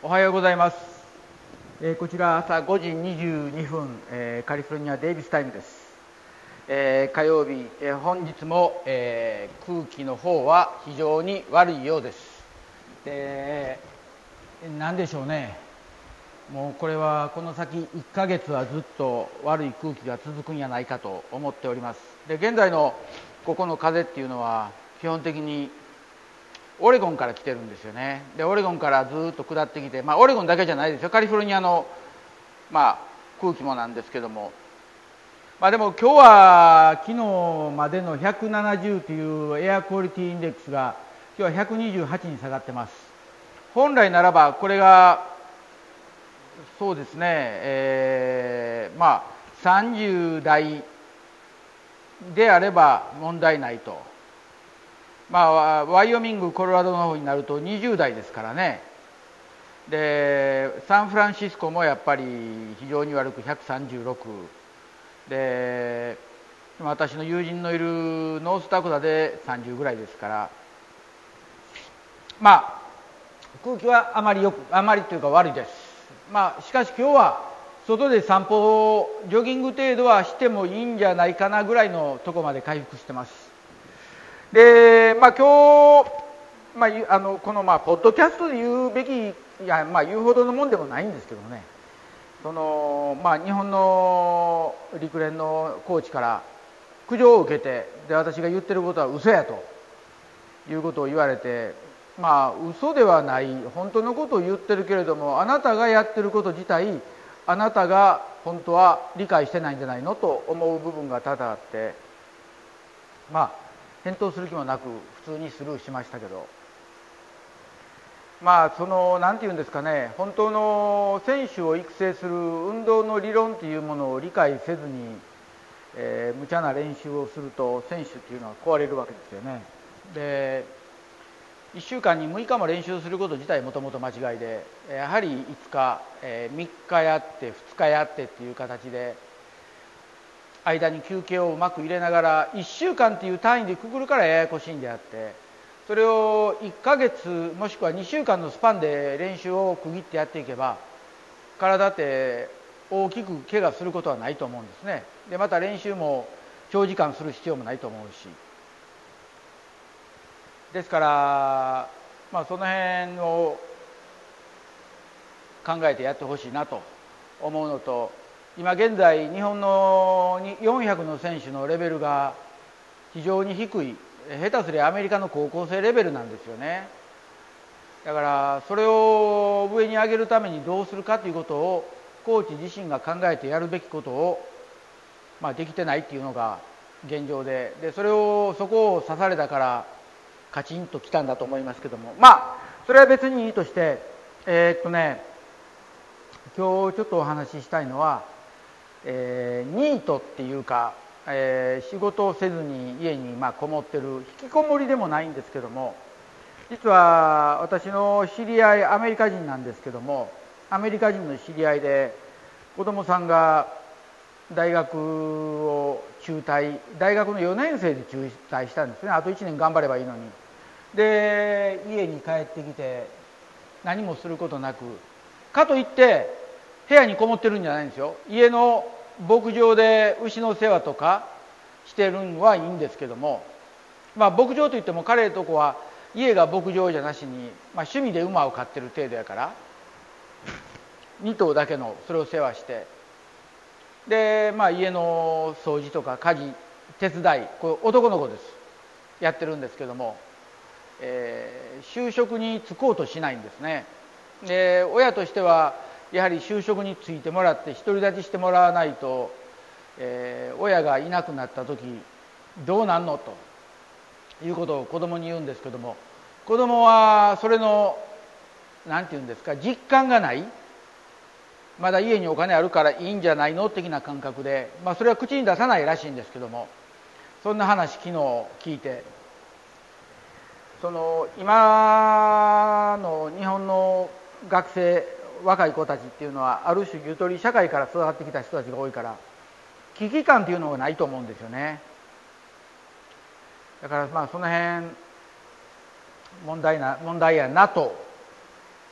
おはようございます、えー、こちら朝5時22分、えー、カリフォルニアデイビスタイムです、えー、火曜日、え本日も、え空気の方は非常に悪いようです。で何でしょうね。もうこれはこの先1ヶ月はずっと悪い空気が続くんやないかと思っております。で現在のここの風っていうのは基本的にオレゴンから来てるんですよね。でオレゴンからずっと下ってきて、まあ、オレゴンだけじゃないですよ。カリフォルニアの、まあ、空気もなんですけども、まあ、でも今日は昨日までの170というエアクオリティインデックスが今日は128に下がってます。本来ならばこれがそうですね、えー、まあ30代であれば問題ないと。まあ、ワイオミング、コロラドの方になると20代ですからね。でサンフランシスコもやっぱり非常に悪く136で私の友人のいるノースタクダで30ぐらいですから。まあ空気はあまりよくあまりというか悪いです。まあしかし今日は外で散歩をジョギング程度はしてもいいんじゃないかなぐらいのとこまで回復してます。で、まあ、今日、まあ、あのこの、まあ、ポッドキャストで言うべきいや、まあ、言うほどのもんでもないんですけどもね。その、まあ、日本の陸連のコーチから苦情を受けてで私が言ってることは嘘やということを言われてまあ嘘ではない本当のことを言ってるけれどもあなたがやってること自体あなたが本当は理解してないんじゃないのと思う部分が多々あってまあ返答する気もなく普通にスルーしましたけどまあその何て言うんですかね本当の選手を育成する運動の理論というものを理解せずに、えー、無茶な練習をすると選手っていうのは壊れるわけですよね。で1週間に6日も練習すること自体もともと間違いでやはり5日、えー、3日やって2日やってっていう形で間に休憩をうまく入れながら1週間っていう単位でくくるからややこしいんであってそれを1ヶ月もしくは2週間のスパンで練習を区切ってやっていけば体って大きく怪我することはないと思うんですね。でまた練習も長時間する必要もないと思うし。ですからまあその辺を考えてやってほしいなと思うのと今現在日本の400の選手のレベルが非常に低い下手すりゃアメリカの高校生レベルなんですよね。だからそれを上に上げるためにどうするかということをコーチ自身が考えてやるべきことを、まあ、できてないっていうのが現状で。でそれをそこを刺されたからカチンときたんだと思いますけども。まあそれは別にいいとしてえー、っとね今日ちょっとお話ししたいのはえー、ニートっていうか、えー、仕事をせずに家にまこもってる引きこもりでもないんですけども実は私の知り合いアメリカ人なんですけどもアメリカ人の知り合いで子供さんが大学を中退大学の4年生で中退したんですね。あと1年頑張ればいいのに。で家に帰ってきて何もすることなくかといって部屋にこもってるんじゃないんですよ。家の牧場で牛の世話とかしてるんはいいんですけどもまあ牧場といっても彼のとこは家が牧場じゃなしに、まあ、趣味で馬を飼ってる程度やから2頭だけのそれを世話してで、まあ、家の掃除とか家事手伝いこれ男の子です。やってるんですけども、えー、就職に就こうとしないんですね。で親としてはやはり就職に就いてもらって独り立ちしてもらわないと、えー、親がいなくなった時どうなんの？ということを子供に言うんですけども子供はそれの何て言うんですか実感がない。まだ家にお金あるからいいんじゃないの？的な感覚で、まあ、それは口に出さないらしいんですけどもそんな話昨日聞いてその今の日本の学生若い子たちっていうのはある種ゆとり社会から育ってきた人たちが多いから危機感っていうのがないと思うんですよね。だからまあその辺問題な問題やなと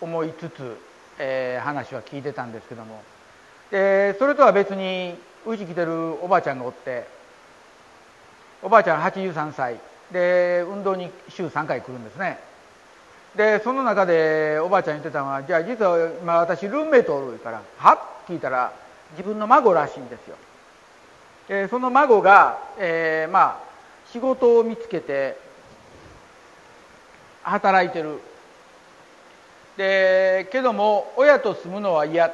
思いつつえー、話は聞いてたんですけども。でそれとは別にうち来てるおばあちゃんがおっておばあちゃん83歳。で運動に週3回来るんですね。でその中でおばあちゃん言ってたのはじゃあ実は今私ルーメイトおるからはっ？聞いたら自分の孫らしいんですよ。でその孫が、えー、まあ仕事を見つけて働いてる。でけども親と住むのは嫌。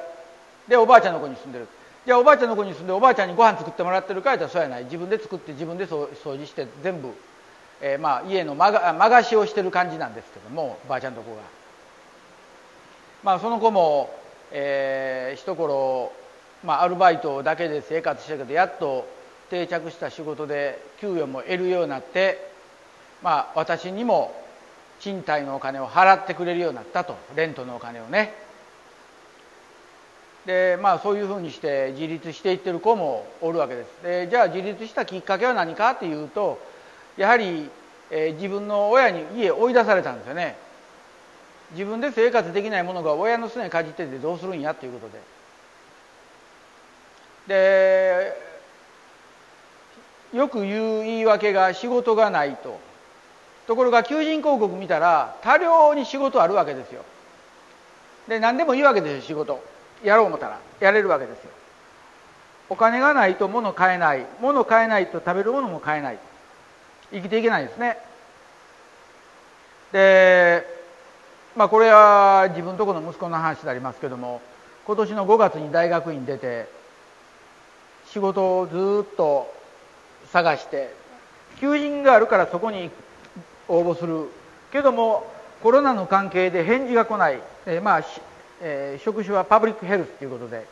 でおばあちゃんの子に住んでる。じゃあおばあちゃんの子に住んでおばあちゃんにご飯作ってもらってるかいったらそうやない。自分で作って自分で掃除して全部、えー、まあ家の間が間貸しをしてる感じなんですけどもばあちゃんの子が。まあその子も、えー、一頃、まあ、アルバイトだけで生活してるけどやっと定着した仕事で給与も得るようになってまあ私にも賃貸のお金を払ってくれるようになったと。レントのお金をね。でまあそういうふうにして自立していってる子もおるわけです。でじゃあ自立したきっかけは何かっていうとやはり、えー、自分の親に家追い出されたんですよね。自分で生活できないものが親のすねかじっててどうするんやっていうことで。でよく言う言い訳が仕事がないと。ところが求人広告見たら多量に仕事あるわけですよ。で何でもいいわけですよ仕事。やろう思ったら。やれるわけですよ。お金がないと物買えない。物買えないと食べるものも買えない。生きていけないですね。でまあこれは自分とこの息子の話でありますけども今年の5月に大学院出て仕事をずっと探して求人があるからそこに応募するけどもコロナの関係で返事が来ない、えー、まあ、えー、職種はパブリックヘルスということで、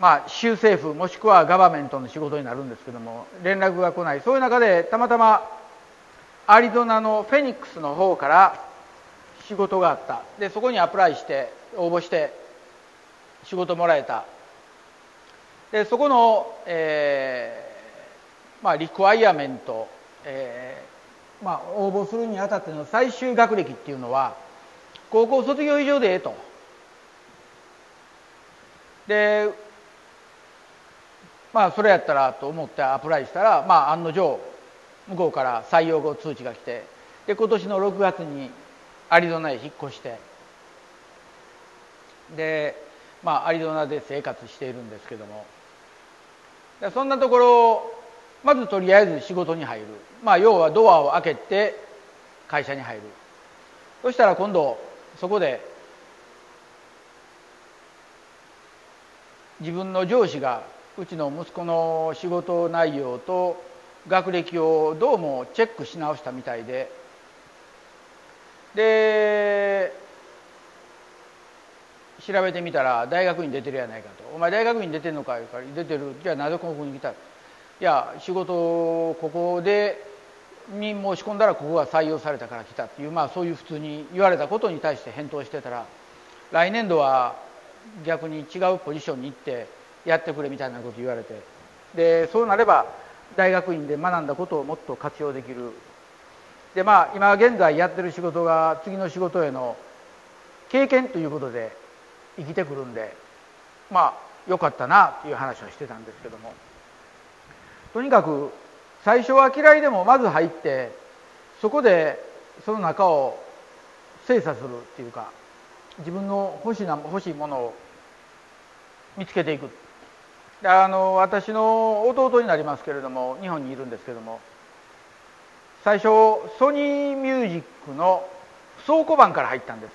まあ、州政府もしくはガバメントの仕事になるんですけども連絡が来ない。そういう中でたまたまアリゾナのフェニックスの方から仕事があった。でそこにアプライして応募して仕事もらえた。でそこの、えーまあ、リクワイアメント、えまあ、応募するにあたっての最終学歴っていうのは高校卒業以上でええと。でまあそれやったらと思ってアプライしたら、まあ、案の定向こうから採用後通知が来てで今年の6月にアリゾナへ引っ越してで、まあ、アリゾナで生活しているんですけども。でそんなところまずとりあえず仕事に入る。まあ要はドアを開けて会社に入る。そしたら今度そこで自分の上司がうちの息子の仕事内容と学歴をどうもチェックし直したみたいでで調べてみたら大学院出てるやないかと「お前大学院出てんのか?」言うから「出てるじゃあなぜここに来た?」いや仕事ここでに申し込んだらここが採用されたから来たっていうまあそういう普通に言われたことに対して返答してたら来年度は逆に違うポジションに行ってやってくれみたいなこと言われて。でそうなれば大学院で学んだことをもっと活用できる。でまあ今現在やってる仕事が次の仕事への経験ということで生きてくるんでまあよかったなっていう話をしてたんですけども。とにかく最初は嫌いでもまず入ってそこでその中を精査するっていうか自分の欲しな欲しいものを見つけていく。あの私の弟になりますけれども日本にいるんですけども最初ソニーミュージックの倉庫番から入ったんです。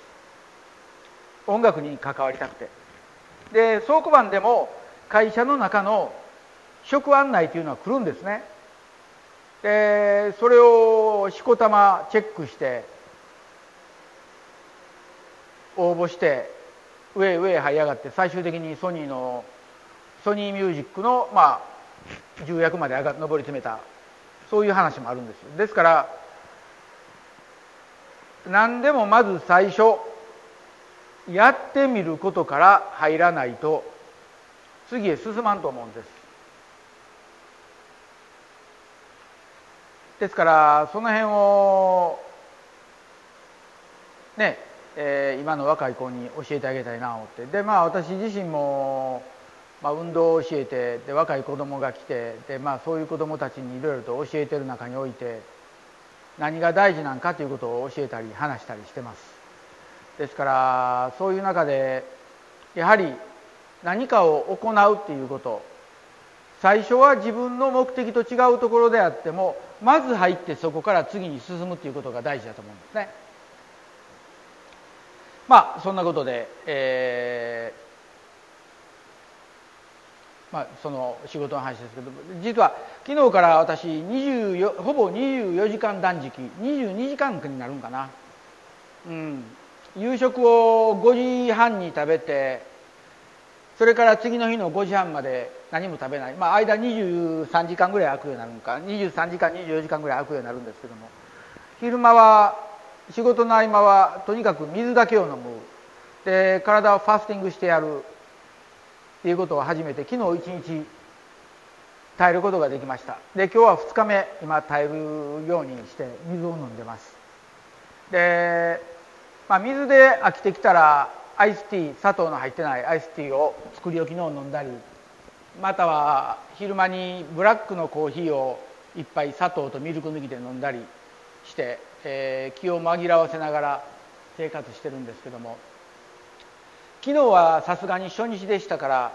音楽に関わりたくて。で倉庫番でも会社の中の職案内というのは来るんですね。でそれをしこたまチェックして応募して上へ上へ這い上がって最終的にソニーのソニーミュージックのまあ重役まで上が上り詰めたそういう話もあるんですよ。ですから何でもまず最初やってみることから入らないと次へ進まんと思うんです。ですからその辺をねえー、今の若い子に教えてあげたいな思って。でまあ私自身も、まあ、運動を教えてで若い子供が来てで、まあ、そういう子供たちにいろいろと教えてる中において何が大事なんかということを教えたり話したりしてます。ですからそういう中でやはり何かを行うっていうこと。最初は自分の目的と違うところであってもまず入ってそこから次に進むっていうことが大事だと思うんですね。まあそんなことで、えー、まあ、その仕事の話ですけど実は昨日から私24ほぼ24時間断食22時間になるんかな。うん。夕食を5時半に食べてそれから次の日の5時半まで何も食べない、まあ、間23時間ぐらい空くようになるのか。23時間24時間ぐらい空くようになるんですけども。昼間は仕事の合間はとにかく水だけを飲む。で体をファスティングしてやる。いうことを始めて昨日一日耐えることができました。で今日は2日目今耐えるようにして水を飲んでます。で、まあ、水で飽きてきたらアイスティー砂糖の入ってないアイスティーを作り置きのを飲んだりまたは昼間にブラックのコーヒーを一杯砂糖とミルク抜きで飲んだりして、えー、気を紛らわせながら生活してるんですけども昨日はさすがに初日でしたから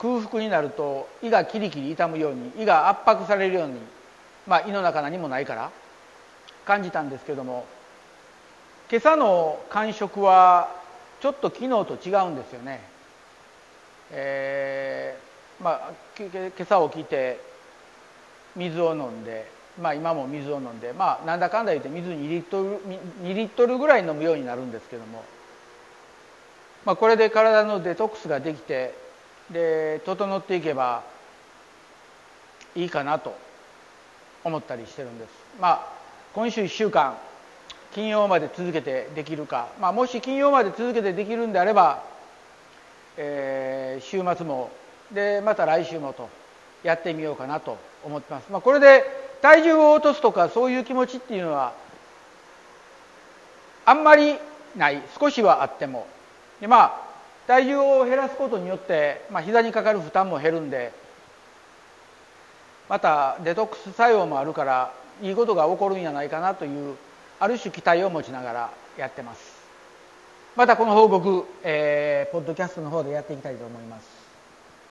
空腹になると胃がキリキリ痛むように胃が圧迫されるようにまあ胃の中何もないから感じたんですけども今朝の感触はちょっと昨日と違うんですよね。えー、まあ今朝起きて水を飲んで、まあ、今も水を飲んで、まあ、なんだかんだ言って水2リットル2リットルぐらい飲むようになるんですけども、まあ、これで体のデトックスができてで整っていけばいいかなと思ったりしてるんです。まあ今週1週間金曜まで続けてできるか、まあ、もし金曜まで続けてできるんであれば、えー、週末もでまた来週もとやってみようかなと思ってます、まあ、これで体重を落とすとかそういう気持ちっていうのはあんまりない。少しはあってもでまあ体重を減らすことによって、まあ、膝にかかる負担も減るんでまたデトックス作用もあるからいいことが起こるんじゃないかなというある種期待を持ちながらやってます。またこの報告、えー、ポッドキャストの方でやっていきたいと思います。